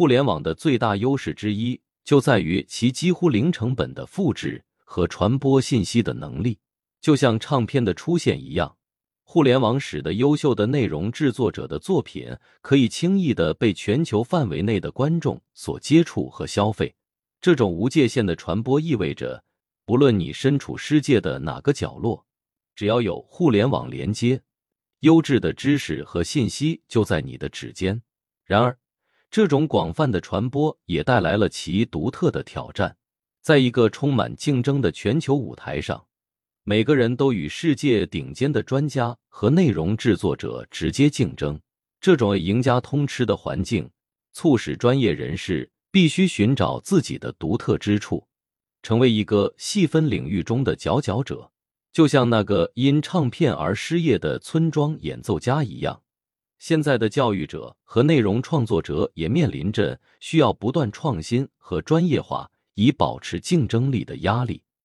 互联网的最大优势之一就在于其几乎零成本的复制和传播信息的能力。就像唱片的出现一样，互联网使得优秀的内容制作者的作品可以轻易的被全球范围内的观众所接触和消费。这种无界限的传播意味着，不论你身处世界的哪个角落，只要有互联网连接，优质的知识和信息就在你的指尖。然而，这种广泛的传播也带来了其独特的挑战。在一个充满竞争的全球舞台上，每个人都与世界顶尖的专家和内容制作者直接竞争。这种赢家通吃的环境，促使专业人士必须寻找自己的独特之处，成为一个细分领域中的佼佼者，就像那个因唱片而失业的村庄演奏家一样。现在的教育者和内容创作者也面临着需要不断创新和专业化以保持竞争力的压力。